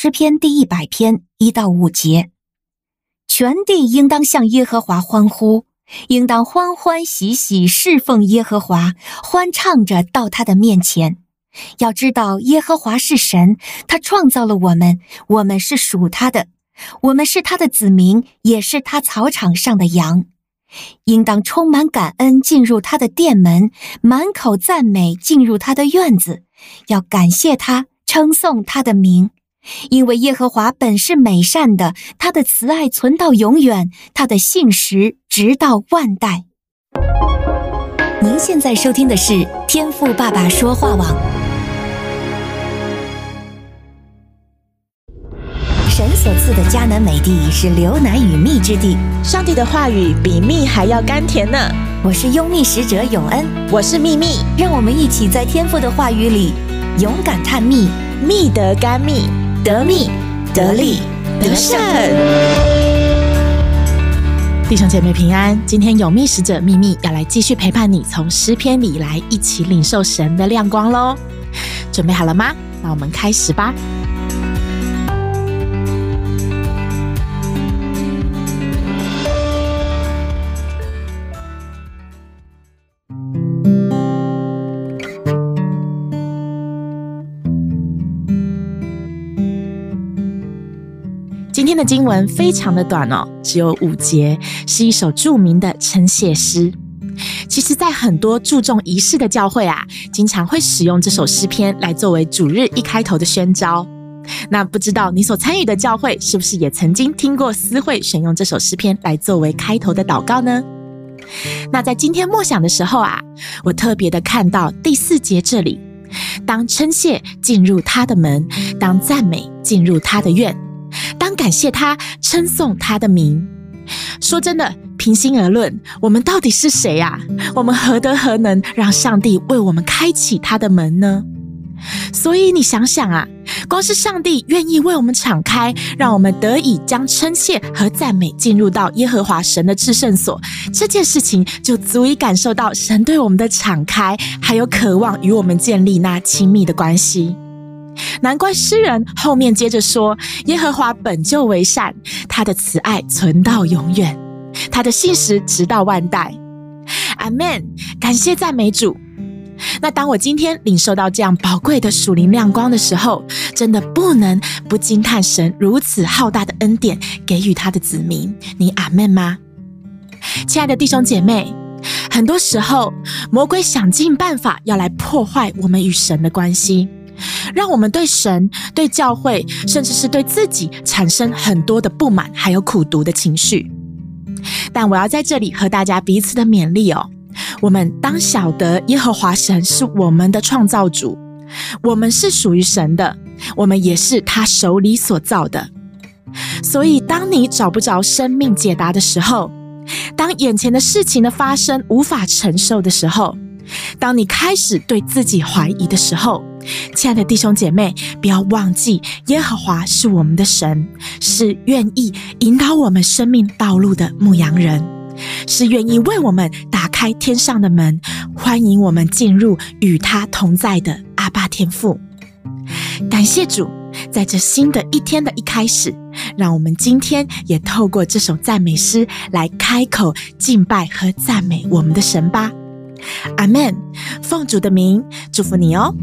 诗篇第一百篇一到五节。全地应当向耶和华欢呼，应当欢欢喜喜侍奉耶和华，欢唱着到他的面前。要知道耶和华是神，他创造了我们，我们是属他的，我们是他的子民，也是他草场上的羊。应当充满感恩进入他的殿门，满口赞美进入他的院子，要感谢他，称颂他的名。因为耶和华本是美善的，他的慈爱存到永远，他的信实直到万代。您现在收听的是天赋爸爸说话网。神所赐的迦南美地是牛奶与蜜之地，上帝的话语比蜜还要甘甜呢。我是优蜜使者永恩，我是蜜蜜，让我们一起在天赋的话语里勇敢探秘，蜜得甘蜜。得密得利得胜，弟兄姐妹平安。今天有密使者秘密要来继续陪伴你，从诗篇里来一起领受神的亮光喽。准备好了吗？那我们开始吧。今天的经文非常的短哦，只有五节，是一首著名的称谢诗。其实，在很多注重仪式的教会啊，经常会使用这首诗篇来作为主日一开头的宣召。那不知道你所参与的教会是不是也曾经听过司会选用这首诗篇来作为开头的祷告呢？那在今天默想的时候啊，我特别的看到第四节这里，当称谢进入他的门，当赞美进入他的院。当感谢他，称颂他的名。说真的，平心而论，我们到底是谁呀？我们何德何能让上帝为我们开启他的门呢？所以你想想啊，光是上帝愿意为我们敞开，让我们得以将称谢和赞美进入到耶和华神的至圣所，这件事情就足以感受到神对我们的敞开，还有渴望与我们建立那亲密的关系。难怪诗人后面接着说：“耶和华本就为善，他的慈爱存到永远，他的信实直到万代。”阿门！感谢赞美主。那当我今天领受到这样宝贵的属灵亮光的时候，真的不能不惊叹神如此浩大的恩典给予他的子民。你阿门吗？亲爱的弟兄姐妹，很多时候魔鬼想尽办法要来破坏我们与神的关系。让我们对神、对教会，甚至是对自己产生很多的不满，还有苦读的情绪。但我要在这里和大家彼此的勉励哦，我们当晓得耶和华神是我们的创造主，我们是属于神的，我们也是他手里所造的。所以，当你找不着生命解答的时候，当眼前的事情的发生无法承受的时候，当你开始对自己怀疑的时候，亲爱的弟兄姐妹，不要忘记，耶和华是我们的神，是愿意引导我们生命道路的牧羊人，是愿意为我们打开天上的门，欢迎我们进入与他同在的阿爸天父。感谢主，在这新的一天的一开始，让我们今天也透过这首赞美诗来开口敬拜和赞美我们的神吧。阿门。奉主的名祝福你哦。